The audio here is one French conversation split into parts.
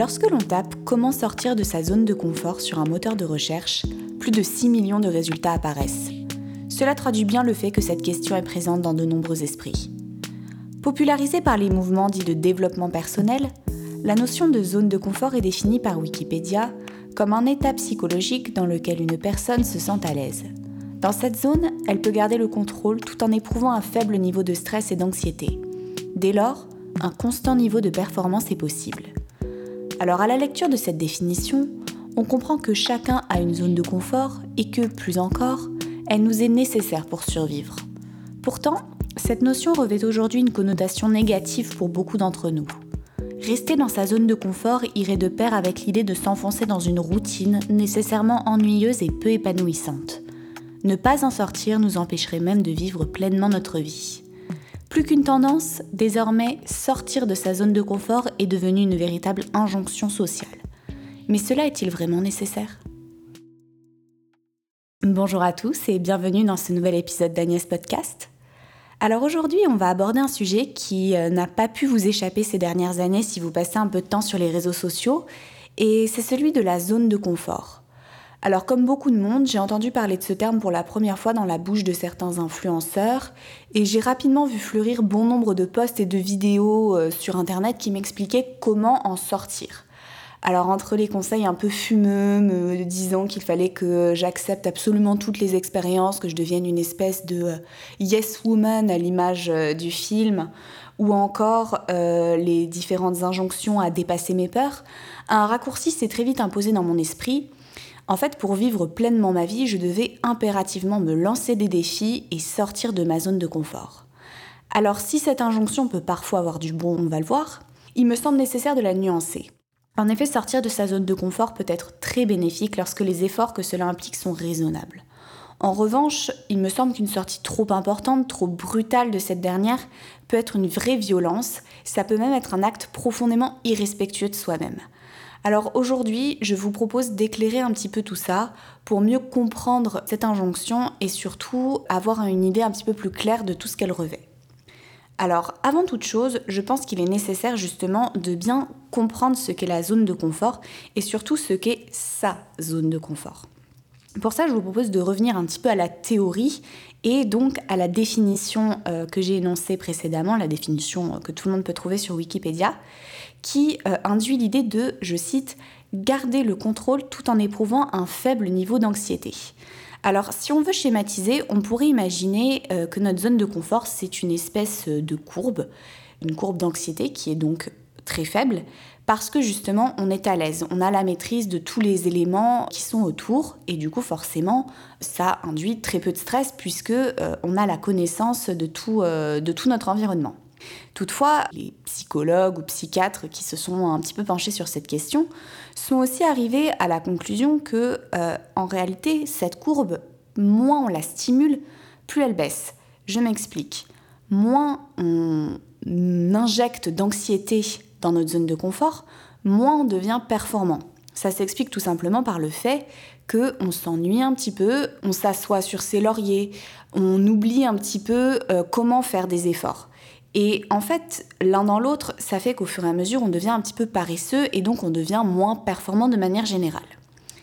Lorsque l'on tape comment sortir de sa zone de confort sur un moteur de recherche, plus de 6 millions de résultats apparaissent. Cela traduit bien le fait que cette question est présente dans de nombreux esprits. Popularisée par les mouvements dits de développement personnel, la notion de zone de confort est définie par Wikipédia comme un état psychologique dans lequel une personne se sent à l'aise. Dans cette zone, elle peut garder le contrôle tout en éprouvant un faible niveau de stress et d'anxiété. Dès lors, un constant niveau de performance est possible. Alors à la lecture de cette définition, on comprend que chacun a une zone de confort et que, plus encore, elle nous est nécessaire pour survivre. Pourtant, cette notion revêt aujourd'hui une connotation négative pour beaucoup d'entre nous. Rester dans sa zone de confort irait de pair avec l'idée de s'enfoncer dans une routine nécessairement ennuyeuse et peu épanouissante. Ne pas en sortir nous empêcherait même de vivre pleinement notre vie. Plus qu'une tendance, désormais, sortir de sa zone de confort est devenu une véritable injonction sociale. Mais cela est-il vraiment nécessaire? Bonjour à tous et bienvenue dans ce nouvel épisode d'Agnès Podcast. Alors aujourd'hui, on va aborder un sujet qui euh, n'a pas pu vous échapper ces dernières années si vous passez un peu de temps sur les réseaux sociaux, et c'est celui de la zone de confort. Alors comme beaucoup de monde, j'ai entendu parler de ce terme pour la première fois dans la bouche de certains influenceurs et j'ai rapidement vu fleurir bon nombre de posts et de vidéos euh, sur Internet qui m'expliquaient comment en sortir. Alors entre les conseils un peu fumeux, me disant qu'il fallait que j'accepte absolument toutes les expériences, que je devienne une espèce de euh, yes woman à l'image euh, du film, ou encore les différentes injonctions à dépasser mes peurs, un raccourci s'est très vite imposé dans mon esprit en fait, pour vivre pleinement ma vie, je devais impérativement me lancer des défis et sortir de ma zone de confort. Alors si cette injonction peut parfois avoir du bon, on va le voir, il me semble nécessaire de la nuancer. En effet, sortir de sa zone de confort peut être très bénéfique lorsque les efforts que cela implique sont raisonnables. En revanche, il me semble qu'une sortie trop importante, trop brutale de cette dernière peut être une vraie violence, ça peut même être un acte profondément irrespectueux de soi-même. Alors aujourd'hui, je vous propose d'éclairer un petit peu tout ça pour mieux comprendre cette injonction et surtout avoir une idée un petit peu plus claire de tout ce qu'elle revêt. Alors, avant toute chose, je pense qu'il est nécessaire justement de bien comprendre ce qu'est la zone de confort et surtout ce qu'est sa zone de confort. Pour ça, je vous propose de revenir un petit peu à la théorie et donc à la définition euh, que j'ai énoncée précédemment, la définition que tout le monde peut trouver sur Wikipédia, qui euh, induit l'idée de, je cite, garder le contrôle tout en éprouvant un faible niveau d'anxiété. Alors, si on veut schématiser, on pourrait imaginer euh, que notre zone de confort, c'est une espèce de courbe, une courbe d'anxiété qui est donc très faible, parce que justement on est à l'aise, on a la maîtrise de tous les éléments qui sont autour et du coup forcément ça induit très peu de stress puisque euh, on a la connaissance de tout, euh, de tout notre environnement. Toutefois, les psychologues ou psychiatres qui se sont un petit peu penchés sur cette question sont aussi arrivés à la conclusion que euh, en réalité cette courbe, moins on la stimule, plus elle baisse. Je m'explique. Moins on injecte d'anxiété dans notre zone de confort, moins on devient performant. Ça s'explique tout simplement par le fait qu'on s'ennuie un petit peu, on s'assoit sur ses lauriers, on oublie un petit peu euh, comment faire des efforts. Et en fait, l'un dans l'autre, ça fait qu'au fur et à mesure, on devient un petit peu paresseux et donc on devient moins performant de manière générale.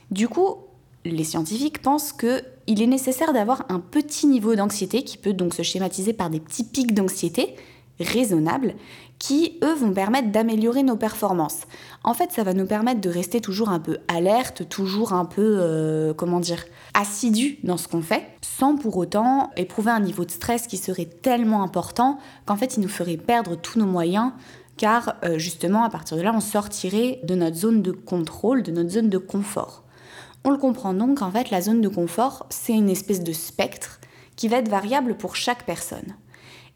Du coup, les scientifiques pensent qu'il est nécessaire d'avoir un petit niveau d'anxiété qui peut donc se schématiser par des petits pics d'anxiété raisonnables qui, eux, vont permettre d'améliorer nos performances. En fait, ça va nous permettre de rester toujours un peu alerte, toujours un peu, euh, comment dire, assidu dans ce qu'on fait, sans pour autant éprouver un niveau de stress qui serait tellement important qu'en fait, il nous ferait perdre tous nos moyens, car euh, justement, à partir de là, on sortirait de notre zone de contrôle, de notre zone de confort. On le comprend donc, en fait, la zone de confort, c'est une espèce de spectre qui va être variable pour chaque personne.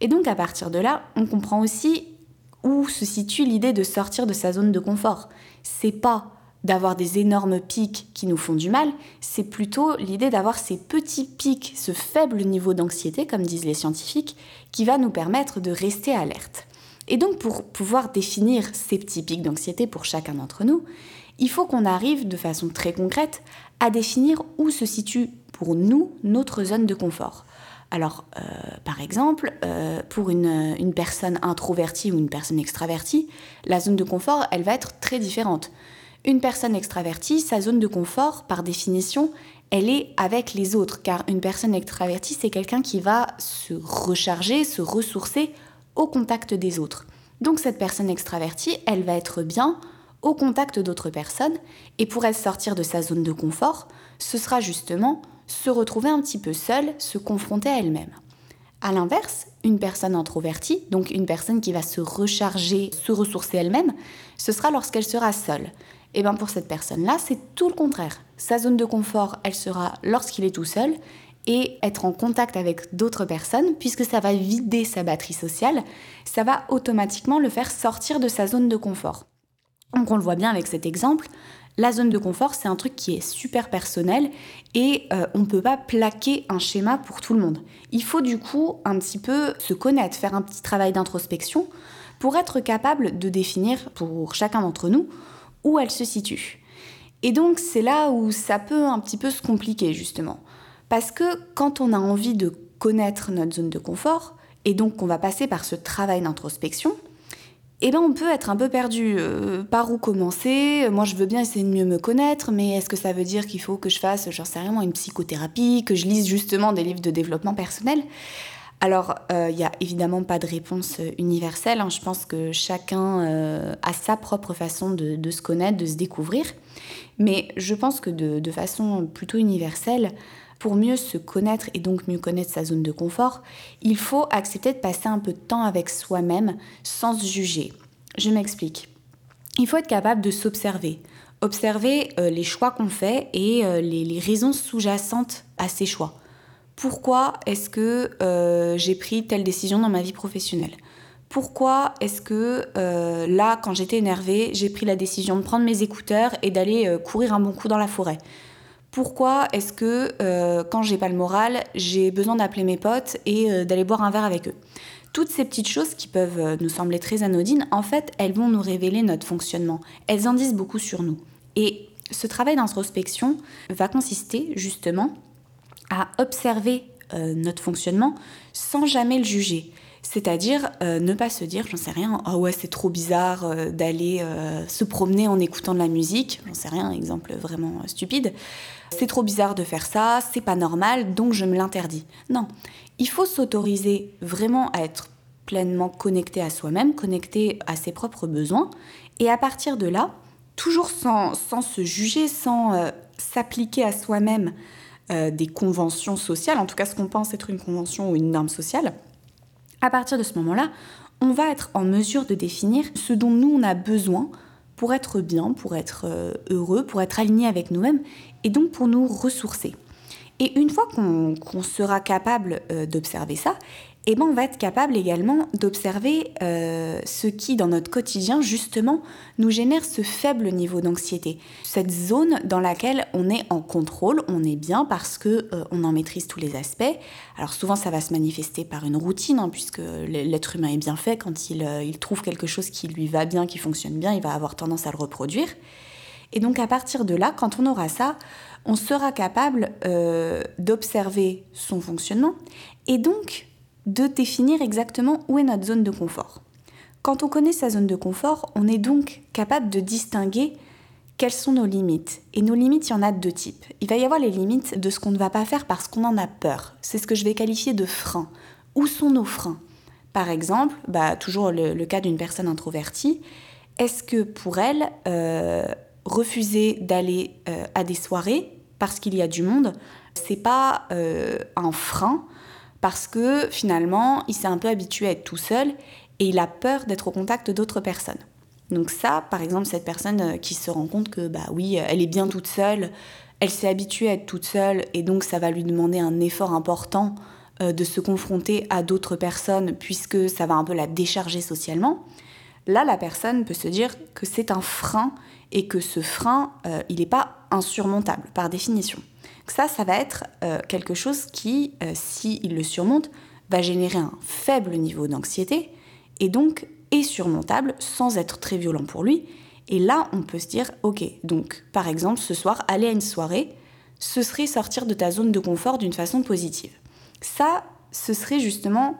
Et donc à partir de là, on comprend aussi où se situe l'idée de sortir de sa zone de confort. C'est pas d'avoir des énormes pics qui nous font du mal, c'est plutôt l'idée d'avoir ces petits pics, ce faible niveau d'anxiété, comme disent les scientifiques, qui va nous permettre de rester alerte. Et donc pour pouvoir définir ces petits pics d'anxiété pour chacun d'entre nous, il faut qu'on arrive de façon très concrète à définir où se situe pour nous notre zone de confort. Alors, euh, par exemple, euh, pour une, une, personne introvertie ou une personne extravertie, la zone de confort, elle va être très différente. Une personne extravertie, sa zone de confort, par définition, elle est avec les autres, car une personne extravertie, c'est quelqu'un qui va se recharger, se ressourcer au contact des autres. Donc cette personne extravertie, elle va être bien au contact d'autres personnes, et pour elle sortir de sa zone de confort, ce sera justement se retrouver un petit peu seule, se confronter à elle-même. A l'inverse, une personne introvertie, donc une personne qui va se recharger, se ressourcer elle-même, ce sera lorsqu'elle sera seule. Et bien pour cette personne-là, c'est tout le contraire. Sa zone de confort, elle sera lorsqu'il est tout seul et être en contact avec d'autres personnes, puisque ça va vider sa batterie sociale, ça va automatiquement le faire sortir de sa zone de confort. Donc on le voit bien avec cet exemple, la zone de confort, c'est un truc qui est super personnel et euh, on ne peut pas plaquer un schéma pour tout le monde. Il faut du coup un petit peu se connaître, faire un petit travail d'introspection pour être capable de définir pour chacun d'entre nous où elle se situe. Et donc c'est là où ça peut un petit peu se compliquer justement. Parce que quand on a envie de connaître notre zone de confort, et donc qu'on va passer par ce travail d'introspection, eh ben on peut être un peu perdu. Euh, par où commencer? Moi, je veux bien essayer de mieux me connaître, mais est-ce que ça veut dire qu'il faut que je fasse, j'en sais rien, une psychothérapie, que je lise justement des livres de développement personnel? Alors, il euh, n'y a évidemment pas de réponse euh, universelle. Hein. Je pense que chacun a sa propre façon de, se connaître, de se découvrir. Mais je pense que de façon plutôt universelle, pour mieux se connaître et donc mieux connaître sa zone de confort, il faut accepter de passer un peu de temps avec soi-même sans se juger. Je m'explique. Il faut être capable de s'observer, observer euh, les choix qu'on fait et euh, les, raisons sous-jacentes à ces choix. Pourquoi est-ce que euh, j'ai pris telle décision dans ma vie professionnelle? Pourquoi est-ce que là, quand j'étais énervée, j'ai pris la décision de prendre mes écouteurs et d'aller courir un bon coup dans la forêt? Pourquoi est-ce que euh, quand j'ai pas le moral, j'ai besoin d'appeler mes potes et euh, d'aller boire un verre avec eux? Toutes ces petites choses qui peuvent euh, nous sembler très anodines, en fait, elles vont nous révéler notre fonctionnement. Elles en disent beaucoup sur nous. Et ce travail d'introspection va consister justement à observer notre fonctionnement sans jamais le juger. C'est-à-dire ne pas se dire, j'en sais rien, ah ouais, c'est trop bizarre d'aller se promener en écoutant de la musique, j'en sais rien, exemple vraiment stupide c'est trop bizarre de faire ça, c'est pas normal, donc je me l'interdis. Non, il faut s'autoriser vraiment à être pleinement connecté à soi-même, connecté à ses propres besoins, et à partir de là, toujours sans, se juger, sans euh, s'appliquer à soi-même euh, des conventions sociales, en tout cas ce qu'on pense être une convention ou une norme sociale, à partir de ce moment-là, on va être en mesure de définir ce dont nous on a besoin pour être bien, pour être euh, heureux, pour être aligné avec nous-mêmes et donc pour nous ressourcer. Et une fois qu'on sera capable euh, d'observer ça, eh ben on va être capable également d'observer euh, ce qui, dans notre quotidien, justement, nous génère ce faible niveau d'anxiété. Cette zone dans laquelle on est en contrôle, on est bien parce que euh, on en maîtrise tous les aspects. Alors souvent, ça va se manifester par une routine, hein, puisque l'être humain est bien fait. Quand il, il trouve quelque chose qui lui va bien, qui fonctionne bien, il va avoir tendance à le reproduire. Et donc à partir de là, quand on aura ça, on sera capable euh, d'observer son fonctionnement et donc de définir exactement où est notre zone de confort. Quand on connaît sa zone de confort, on est donc capable de distinguer quelles sont nos limites. Et nos limites, il y en a de deux types. Il va y avoir les limites de ce qu'on ne va pas faire parce qu'on en a peur. C'est ce que je vais qualifier de frein. Où sont nos freins? Par exemple, bah, toujours le, cas d'une personne introvertie, est-ce que pour elle, euh, refuser d'aller euh, à des soirées parce qu'il y a du monde, c'est pas euh, un frein parce que finalement, il s'est un peu habitué à être tout seul et il a peur d'être au contact d'autres personnes. Donc ça, par exemple, cette personne euh, qui se rend compte que bah oui, elle est bien toute seule, elle s'est habituée à être toute seule et donc ça va lui demander un effort important de se confronter à d'autres personnes puisque ça va un peu la décharger socialement. Là, la personne peut se dire que c'est un frein et que ce frein, euh, il n'est pas insurmontable par définition. Ça, ça va être euh, quelque chose qui, euh, s'il le surmonte, va générer un faible niveau d'anxiété et donc est surmontable sans être très violent pour lui. Et là, on peut se dire, ok, donc par exemple, ce soir, aller à une soirée, ce serait sortir de ta zone de confort d'une façon positive. Ça, ce serait justement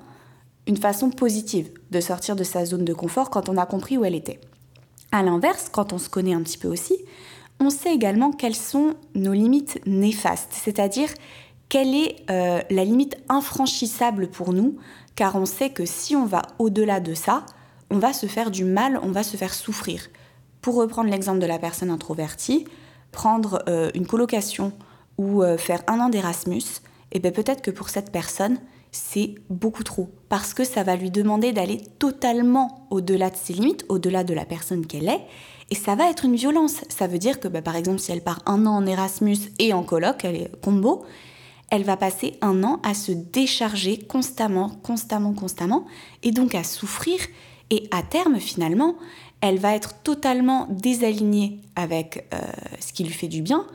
une façon positive de sortir de sa zone de confort quand on a compris où elle était. À l'inverse, quand on se connaît un petit peu aussi, on sait également quelles sont nos limites néfastes, c'est-à-dire quelle est euh, la limite infranchissable pour nous, car on sait que si on va au-delà de ça, on va se faire du mal, on va se faire souffrir. Pour reprendre l'exemple de la personne introvertie, prendre euh, une colocation ou euh, faire un an d'Erasmus, eh bien peut-être que pour cette personne, c'est beaucoup trop, parce que ça va lui demander d'aller totalement au-delà de ses limites, au-delà de la personne qu'elle est, et ça va être une violence. Ça veut dire que bah, par exemple si elle part un an en Erasmus et en coloc, elle est combo, elle va passer un an à se décharger constamment, constamment, constamment, et donc à souffrir, et à terme finalement, elle va être totalement désalignée avec euh, ce qui lui fait du bien,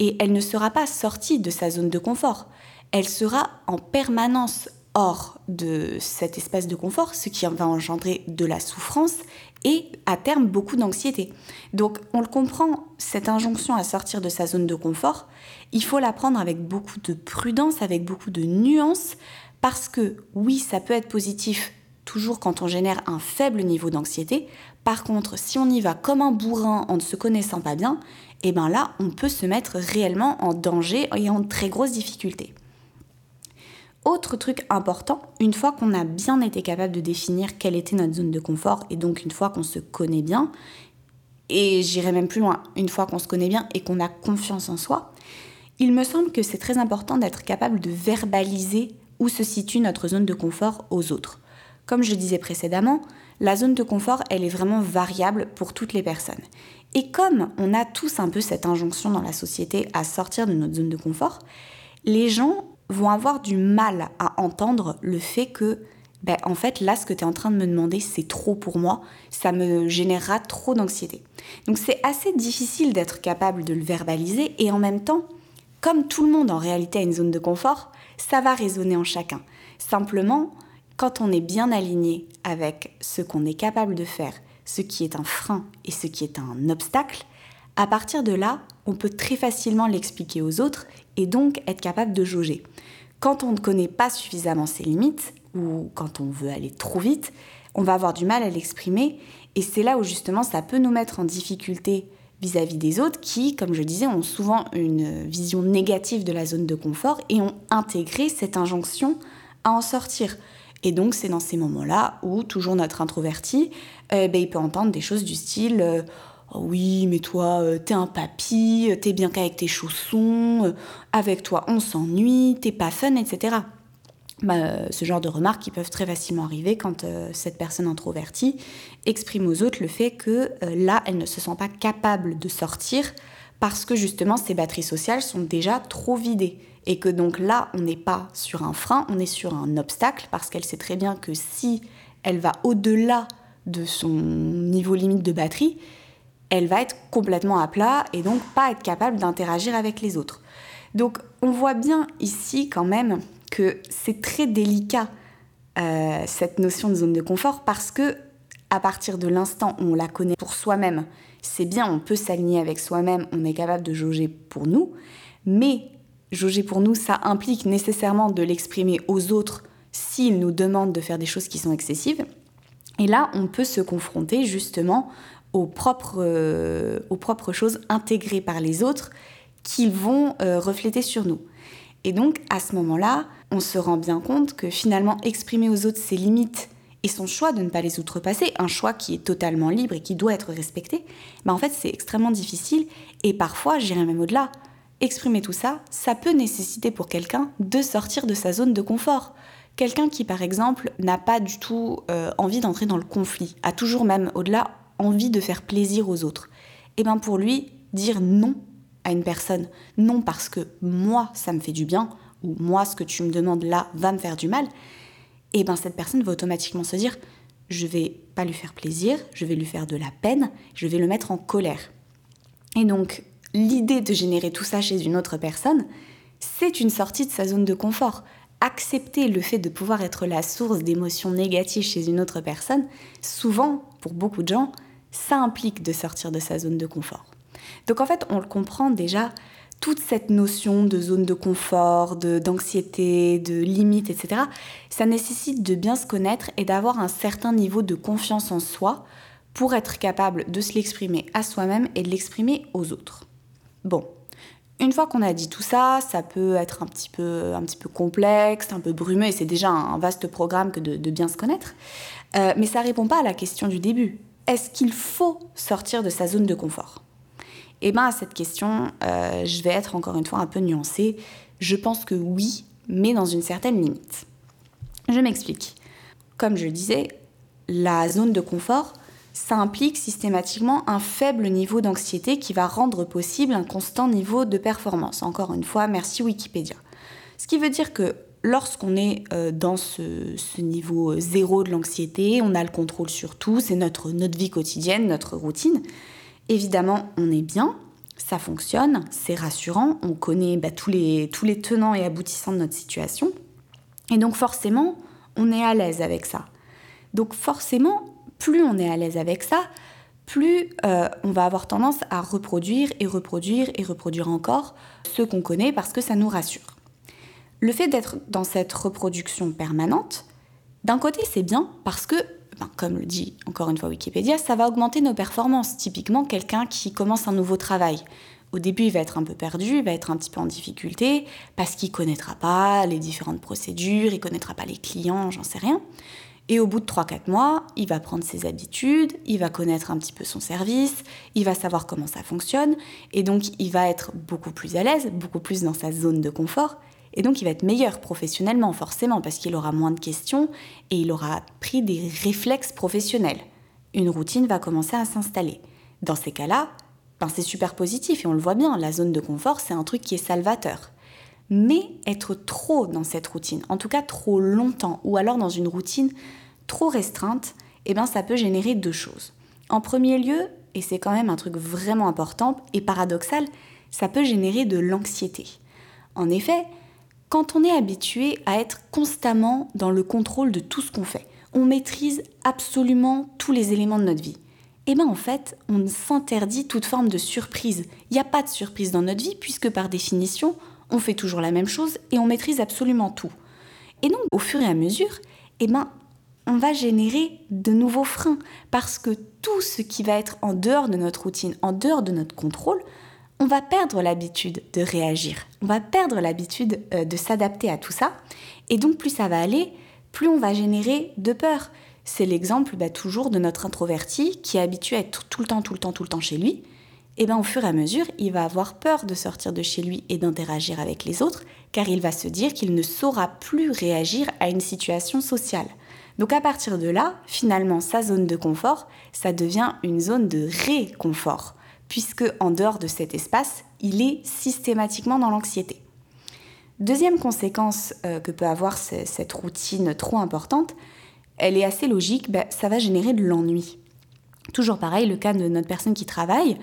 et elle ne sera pas sortie de sa zone de confort elle sera en permanence hors de cet espace de confort, ce qui va engendrer de la souffrance et à terme beaucoup d'anxiété. Donc on le comprend, cette injonction à sortir de sa zone de confort, il faut la prendre avec beaucoup de prudence, avec beaucoup de nuance, parce que oui, ça peut être positif toujours quand on génère un faible niveau d'anxiété. Par contre, si on y va comme un bourrin en ne se connaissant pas bien, et eh bien là, on peut se mettre réellement en danger et en très grosse difficulté. Autre truc important, une fois qu'on a bien été capable de définir quelle était notre zone de confort, et donc une fois qu'on se connaît bien, et j'irai même plus loin, une fois qu'on se connaît bien et qu'on a confiance en soi, il me semble que c'est très important d'être capable de verbaliser où se situe notre zone de confort aux autres. Comme je disais précédemment, la zone de confort, elle est vraiment variable pour toutes les personnes. Et comme on a tous un peu cette injonction dans la société à sortir de notre zone de confort, les gens vont avoir du mal à entendre le fait que, ben, en fait, là, ce que tu es en train de me demander, c'est trop pour moi, ça me générera trop d'anxiété. Donc c'est assez difficile d'être capable de le verbaliser et en même temps, comme tout le monde en réalité a une zone de confort, ça va résonner en chacun. Simplement, quand on est bien aligné avec ce qu'on est capable de faire, ce qui est un frein et ce qui est un obstacle, à partir de là, on peut très facilement l'expliquer aux autres et donc être capable de jauger. Quand on ne connaît pas suffisamment ses limites ou quand on veut aller trop vite, on va avoir du mal à l'exprimer et c'est là où justement ça peut nous mettre en difficulté vis-à-vis des autres qui, comme je disais, ont souvent une vision négative de la zone de confort et ont intégré cette injonction à en sortir. Et donc c'est dans ces moments-là où toujours notre introverti, euh, ben, il peut entendre des choses du style euh, oui, mais toi, euh, t'es un papy, euh, t'es bien qu'avec tes chaussons, euh, avec toi on s'ennuie, t'es pas fun, etc. Bah, ce genre de remarques qui peuvent très facilement arriver quand cette personne introvertie exprime aux autres le fait que là, elle ne se sent pas capable de sortir parce que justement ses batteries sociales sont déjà trop vidées. Et que donc là, on n'est pas sur un frein, on est sur un obstacle parce qu'elle sait très bien que si elle va au-delà de son niveau limite de batterie, elle va être complètement à plat et donc pas être capable d'interagir avec les autres. Donc on voit bien ici quand même que c'est très délicat euh, cette notion de zone de confort parce que à partir de l'instant où on la connaît pour soi-même, c'est bien, on peut s'aligner avec soi-même, on est capable de jauger pour nous, mais jauger pour nous, ça implique nécessairement de l'exprimer aux autres s'ils nous demandent de faire des choses qui sont excessives. Et là, on peut se confronter justement aux propres, euh, aux propres choses intégrées par les autres qu'ils vont euh, refléter sur nous. Et donc, à ce moment-là, on se rend bien compte que finalement, exprimer aux autres ses limites et son choix de ne pas les outrepasser, un choix qui est totalement libre et qui doit être respecté, ben en fait, c'est extrêmement difficile. Et parfois, j'irais même au-delà. Exprimer tout ça, ça peut nécessiter pour quelqu'un de sortir de sa zone de confort. Quelqu'un qui, par exemple, n'a pas du tout euh, envie d'entrer dans le conflit, a toujours même, au-delà, envie de faire plaisir aux autres. Et eh bien pour lui, dire non à une personne, non parce que moi ça me fait du bien, ou moi ce que tu me demandes là va me faire du mal, et eh bien cette personne va automatiquement se dire je vais pas lui faire plaisir, je vais lui faire de la peine, je vais le mettre en colère. Et donc l'idée de générer tout ça chez une autre personne, c'est une sortie de sa zone de confort. Accepter le fait de pouvoir être la source d'émotions négatives chez une autre personne, souvent, pour beaucoup de gens, ça implique de sortir de sa zone de confort. Donc en fait, on le comprend déjà, toute cette notion de zone de confort, d'anxiété, de, de limite, etc., ça nécessite de bien se connaître et d'avoir un certain niveau de confiance en soi pour être capable de se l'exprimer à soi-même et de l'exprimer aux autres. Bon, une fois qu'on a dit tout ça, ça peut être un petit peu, un petit peu complexe, un peu brumeux, et c'est déjà un vaste programme que de, bien se connaître. Euh, mais ça ne répond pas à la question du début. Est-ce qu'il faut sortir de sa zone de confort? Eh bien, à cette question, euh, je vais être encore une fois un peu nuancée. Je pense que oui, mais dans une certaine limite. Je m'explique. Comme je le disais, la zone de confort, ça implique systématiquement un faible niveau d'anxiété qui va rendre possible un constant niveau de performance. Encore une fois, merci Wikipédia. Ce qui veut dire que lorsqu'on est euh, dans ce, niveau zéro de l'anxiété, on a le contrôle sur tout, c'est notre, notre vie quotidienne, notre routine, évidemment on est bien, ça fonctionne, c'est rassurant, on connaît bah, tous, les, tous les tenants et aboutissants de notre situation, et donc forcément on est à l'aise avec ça. Donc forcément, plus on est à l'aise avec ça, plus euh, on va avoir tendance à reproduire et reproduire et reproduire encore ce qu'on connaît parce que ça nous rassure. Le fait d'être dans cette reproduction permanente, d'un côté c'est bien parce que, ben, comme le dit encore une fois Wikipédia, ça va augmenter nos performances. Typiquement quelqu'un qui commence un nouveau travail. Au début, il va être un peu perdu, il va être un petit peu en difficulté parce qu'il connaîtra pas les différentes procédures, il connaîtra pas les clients, j'en sais rien. Et au bout de 3-4 mois, il va prendre ses habitudes, il va connaître un petit peu son service, il va savoir comment ça fonctionne, et donc il va être beaucoup plus à l'aise, beaucoup plus dans sa zone de confort, et donc il va être meilleur professionnellement forcément, parce qu'il aura moins de questions et il aura pris des réflexes professionnels. Une routine va commencer à s'installer. Dans ces cas-là, ben c'est super positif, et on le voit bien, la zone de confort, c'est un truc qui est salvateur. Mais être trop dans cette routine, en tout cas trop longtemps, ou alors dans une routine trop restreinte, eh ben ça peut générer deux choses. En premier lieu, et c'est quand même un truc vraiment important et paradoxal, ça peut générer de l'anxiété. En effet, quand on est habitué à être constamment dans le contrôle de tout ce qu'on fait, on maîtrise absolument tous les éléments de notre vie. Eh bien en fait, on s'interdit toute forme de surprise. Il n'y a pas de surprise dans notre vie puisque par définition, on fait toujours la même chose et on maîtrise absolument tout. Et donc, au fur et à mesure, eh ben, on va générer de nouveaux freins parce que tout ce qui va être en dehors de notre routine, en dehors de notre contrôle, on va perdre l'habitude de réagir, on va perdre l'habitude euh, de s'adapter à tout ça. Et donc, plus ça va aller, plus on va générer de peur. C'est l'exemple bah, toujours de notre introverti qui est habitué à être tout le temps, tout le temps, tout le temps chez lui et bien au fur et à mesure, il va avoir peur de sortir de chez lui et d'interagir avec les autres, car il va se dire qu'il ne saura plus réagir à une situation sociale. Donc à partir de là, finalement, sa zone de confort, ça devient une zone de réconfort, puisque en dehors de cet espace, il est systématiquement dans l'anxiété. Deuxième conséquence euh, que peut avoir cette routine trop importante, elle est assez logique, ben, ça va générer de l'ennui. Toujours pareil, le cas de notre personne qui travaille,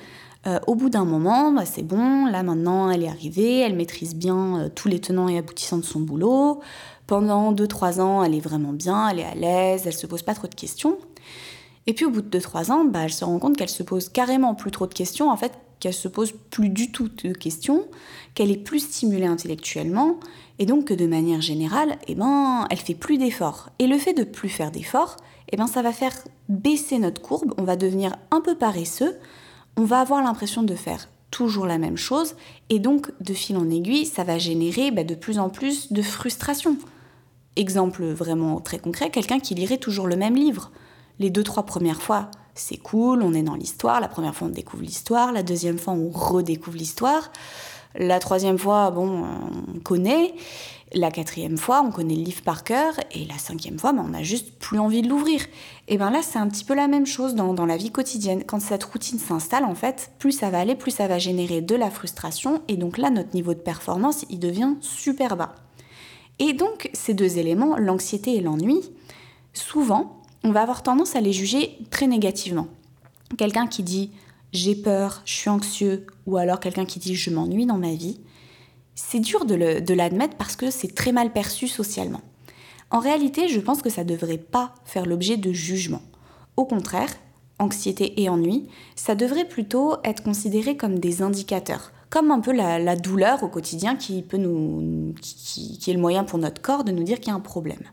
euh, au bout d'un moment, bah, c'est bon, là maintenant elle est arrivée, elle maîtrise bien euh, tous les tenants et aboutissants de son boulot. Pendant 2-3 ans, elle est vraiment bien, elle est à l'aise, elle se pose pas trop de questions. Et puis au bout de 2-3 ans, bah, elle se rend compte qu'elle se pose carrément plus trop de questions, en fait, qu'elle se pose plus du tout de questions, qu'elle est plus stimulée intellectuellement, et donc que de manière générale, eh ben, elle fait plus d'efforts. Et le fait de plus faire d'efforts, eh ben, ça va faire baisser notre courbe, on va devenir un peu paresseux, on va avoir l'impression de faire toujours la même chose et donc de fil en aiguille, ça va générer bah, de plus en plus de frustration. Exemple vraiment très concret, quelqu'un qui lirait toujours le même livre. Les deux, trois premières fois, c'est cool, on est dans l'histoire, la première fois on découvre l'histoire, la deuxième fois on redécouvre l'histoire, la troisième fois, bon, on connaît, la quatrième fois, on connaît le livre par cœur, et la cinquième fois, ben, on n'a juste plus envie de l'ouvrir. Et bien là, c'est un petit peu la même chose dans, dans la vie quotidienne. Quand cette routine s'installe, en fait, plus ça va aller, plus ça va générer de la frustration, et donc là, notre niveau de performance, il devient super bas. Et donc, ces deux éléments, l'anxiété et l'ennui, souvent, on va avoir tendance à les juger très négativement. Quelqu'un qui dit j'ai peur, je suis anxieux, ou alors quelqu'un qui dit je m'ennuie dans ma vie, c'est dur de l'admettre parce que c'est très mal perçu socialement. En réalité, je pense que ça ne devrait pas faire l'objet de jugement. Au contraire, anxiété et ennui, ça devrait plutôt être considéré comme des indicateurs, comme un peu la, douleur au quotidien qui, peut nous, qui, est le moyen pour notre corps de nous dire qu'il y a un problème.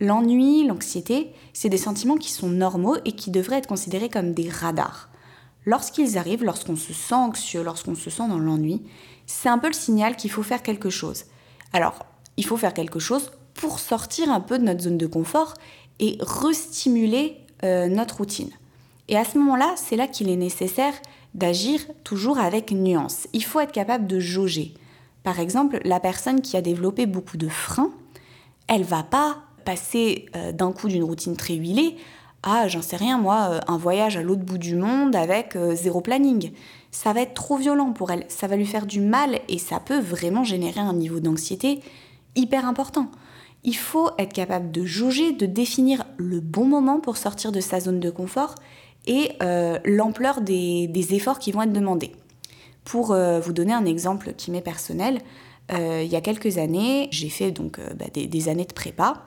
L'ennui, l'anxiété, c'est des sentiments qui sont normaux et qui devraient être considérés comme des radars. Lorsqu'ils arrivent, lorsqu'on se sent anxieux, lorsqu'on se sent dans l'ennui, c'est un peu le signal qu'il faut faire quelque chose. Alors, il faut faire quelque chose pour sortir un peu de notre zone de confort et restimuler euh, notre routine. Et à ce moment-là, c'est là qu'il est nécessaire d'agir toujours avec nuance. Il faut être capable de jauger. Par exemple, la personne qui a développé beaucoup de freins, elle va pas passer euh, d'un coup d'une routine très huilée à, j'en sais rien moi, euh, un voyage à l'autre bout du monde avec euh, zéro planning. Ça va être trop violent pour elle, ça va lui faire du mal et ça peut vraiment générer un niveau d'anxiété hyper important. Il faut être capable de jauger, de définir le bon moment pour sortir de sa zone de confort et l'ampleur des, efforts qui vont être demandés. Pour vous donner un exemple qui m'est personnel, il y a quelques années, j'ai fait donc bah, des, des, années de prépa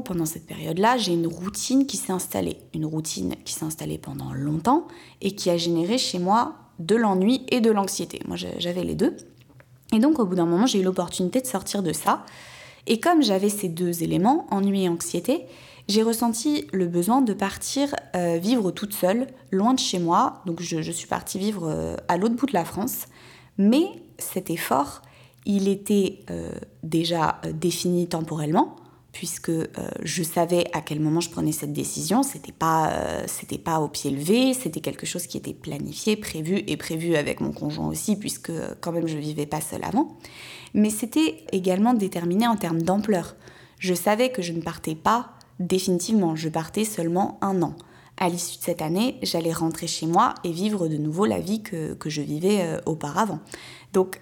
pendant cette période-là, j'ai une routine qui s'est installée. Une routine qui s'est installée pendant longtemps et qui a généré chez moi de l'ennui et de l'anxiété. Moi, j'avais les deux. Et donc, au bout d'un moment, j'ai eu l'opportunité de sortir de ça. Et comme j'avais ces deux éléments, ennui et anxiété, j'ai ressenti le besoin de partir euh, vivre toute seule, loin de chez moi. Donc, je, suis partie vivre euh, à l'autre bout de la France. Mais cet effort, il était euh, déjà défini temporellement puisque euh, je savais à quel moment je prenais cette décision. C'était pas, euh, c'était pas au pied levé, c'était quelque chose qui était planifié, prévu et prévu avec mon conjoint aussi, puisque quand même je vivais pas seule avant. Mais c'était également déterminé en termes d'ampleur. Je savais que je ne partais pas définitivement, je partais seulement un an. À l'issue de cette année, j'allais rentrer chez moi et vivre de nouveau la vie que, que je vivais euh, auparavant. Donc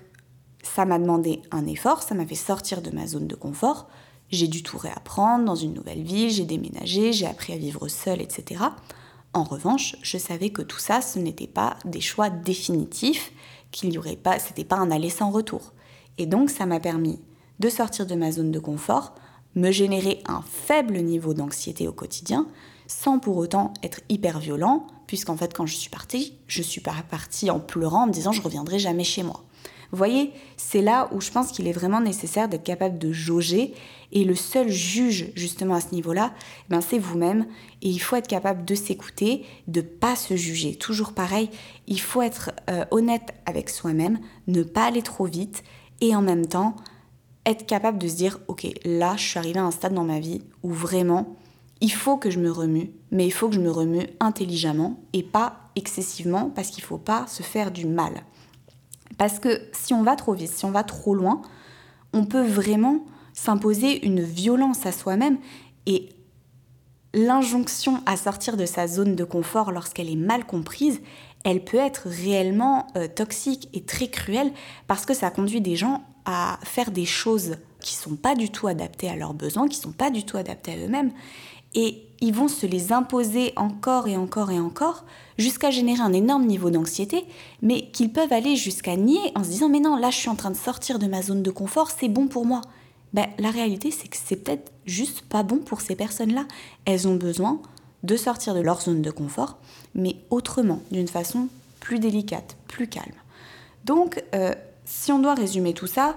ça m'a demandé un effort, ça m'a fait sortir de ma zone de confort, j'ai dû tout réapprendre dans une nouvelle ville, j'ai déménagé, j'ai appris à vivre seule, etc. En revanche, je savais que tout ça, ce n'était pas des choix définitifs, qu'il n'y aurait pas, c'était pas un aller sans retour. Et donc, ça m'a permis de sortir de ma zone de confort, me générer un faible niveau d'anxiété au quotidien, sans pour autant être hyper violent, puisqu'en fait, quand je suis partie, je suis pas partie en pleurant en me disant je reviendrai jamais chez moi. Vous voyez, c'est là où je pense qu'il est vraiment nécessaire d'être capable de jauger et le seul juge justement à ce niveau-là, eh ben c'est vous-même et il faut être capable de s'écouter, de pas se juger. Toujours pareil, il faut être euh, honnête avec soi-même, ne pas aller trop vite et en même temps être capable de se dire OK, là, je suis arrivée à un stade dans ma vie où vraiment il faut que je me remue, mais il faut que je me remue intelligemment et pas excessivement parce qu'il ne faut pas se faire du mal. Parce que si on va trop vite, si on va trop loin, on peut vraiment s'imposer une violence à soi-même et l'injonction à sortir de sa zone de confort lorsqu'elle est mal comprise, elle peut être réellement euh, toxique et très cruelle parce que ça conduit des gens à faire des choses qui sont pas du tout adaptées à leurs besoins, qui sont pas du tout adaptées à eux-mêmes et ils vont se les imposer encore et encore et encore jusqu'à générer un énorme niveau d'anxiété, mais qu'ils peuvent aller jusqu'à nier en se disant mais non, là je suis en train de sortir de ma zone de confort, c'est bon pour moi. Ben, la réalité c'est que c'est peut-être juste pas bon pour ces personnes-là. Elles ont besoin de sortir de leur zone de confort, mais autrement, d'une façon plus délicate, plus calme. Donc, euh, si on doit résumer tout ça,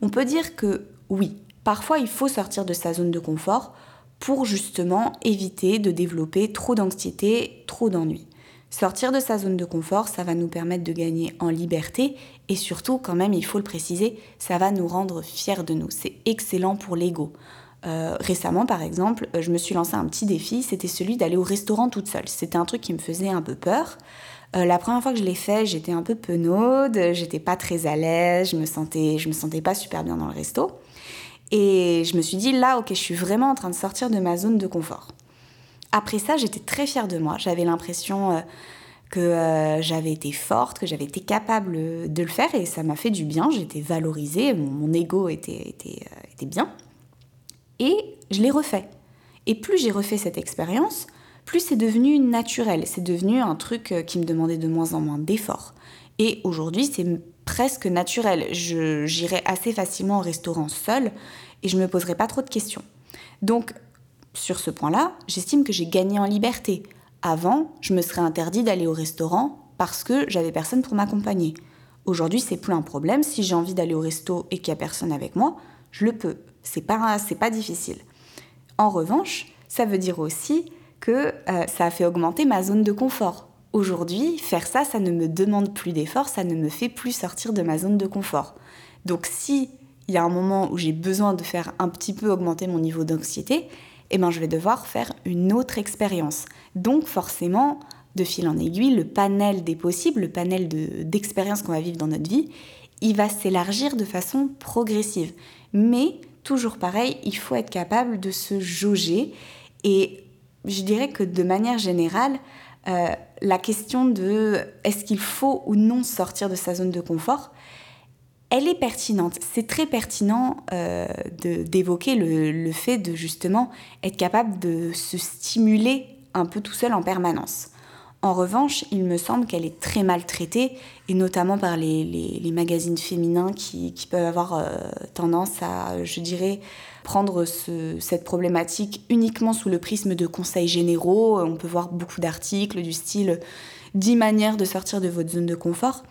on peut dire que oui, parfois il faut sortir de sa zone de confort pour justement éviter de développer trop d'anxiété, trop d'ennui. Sortir de sa zone de confort, ça va nous permettre de gagner en liberté et surtout, quand même, il faut le préciser, ça va nous rendre fiers de nous. C'est excellent pour l'ego. Euh, récemment, par exemple, je me suis lancé un petit défi, c'était celui d'aller au restaurant toute seule. C'était un truc qui me faisait un peu peur. Euh, la première fois que je l'ai fait, j'étais un peu penaude, j'étais pas très à l'aise, je me sentais, je me sentais pas super bien dans le resto. Et je me suis dit, là, ok, je suis vraiment en train de sortir de ma zone de confort. Après ça, j'étais très fière de moi. J'avais l'impression euh, que euh, j'avais été forte, que j'avais été capable de le faire et ça m'a fait du bien. J'étais valorisée, mon, ego était, était, euh, était bien. Et je l'ai refait. Et plus j'ai refait cette expérience, plus c'est devenu naturel. C'est devenu un truc qui me demandait de moins en moins d'efforts. Et aujourd'hui, c'est presque naturel. J'irai assez facilement au restaurant seul et je ne me poserai pas trop de questions. Donc, sur ce point-là, j'estime que j'ai gagné en liberté. Avant, je me serais interdit d'aller au restaurant parce que j'avais personne pour m'accompagner. Aujourd'hui, c'est plus un problème. Si j'ai envie d'aller au resto et qu'il n'y a personne avec moi, je le peux. C'est pas, pas difficile. En revanche, ça veut dire aussi que euh, ça a fait augmenter ma zone de confort. Aujourd'hui, faire ça, ça ne me demande plus d'effort, ça ne me fait plus sortir de ma zone de confort. Donc si il y a un moment où j'ai besoin de faire un petit peu augmenter mon niveau d'anxiété, eh ben je vais devoir faire une autre expérience. Donc forcément, de fil en aiguille, le panel des possibles, le panel d'expériences qu'on va vivre dans notre vie, il va s'élargir de façon progressive. Mais toujours pareil, il faut être capable de se jauger. Et je dirais que de manière générale, euh, la question de est-ce qu'il faut ou non sortir de sa zone de confort, elle est pertinente. C'est très pertinent euh, d'évoquer le, fait de justement être capable de se stimuler un peu tout seul en permanence. En revanche, il me semble qu'elle est très maltraitée, et notamment par les, magazines féminins qui, peuvent avoir euh, tendance à, je dirais, prendre cette problématique uniquement sous le prisme de conseils généraux. On peut voir beaucoup d'articles du style 10 manières de sortir de votre zone de confort.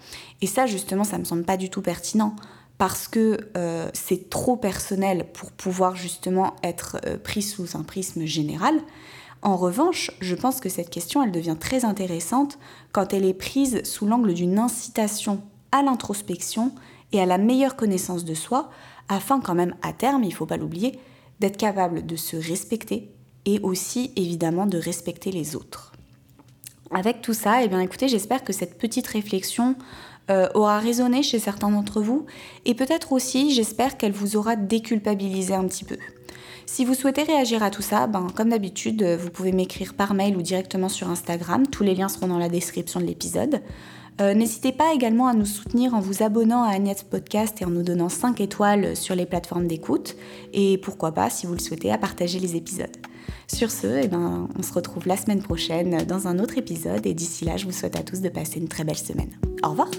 Et ça, justement, ça me semble pas du tout pertinent parce que euh, c'est trop personnel pour pouvoir justement être euh, pris sous un prisme général. En revanche, je pense que cette question, elle devient très intéressante quand elle est prise sous l'angle d'une incitation à l'introspection et à la meilleure connaissance de soi, afin quand même à terme, il ne faut pas l'oublier, d'être capable de se respecter et aussi évidemment de respecter les autres. Avec tout ça, eh bien écoutez, j'espère que cette petite réflexion euh, aura résonné chez certains d'entre vous et peut-être aussi, j'espère qu'elle vous aura déculpabilisé un petit peu. Si vous souhaitez réagir à tout ça, ben, comme d'habitude, vous pouvez m'écrire par mail ou directement sur Instagram. Tous les liens seront dans la description de l'épisode. Euh, n'hésitez pas également à nous soutenir en vous abonnant à Agnès Podcast et en nous donnant 5 étoiles sur les plateformes d'écoute. Et pourquoi pas, si vous le souhaitez, à partager les épisodes. Sur ce, eh ben, on se retrouve la semaine prochaine dans un autre épisode. Et d'ici là, je vous souhaite à tous de passer une très belle semaine. Au revoir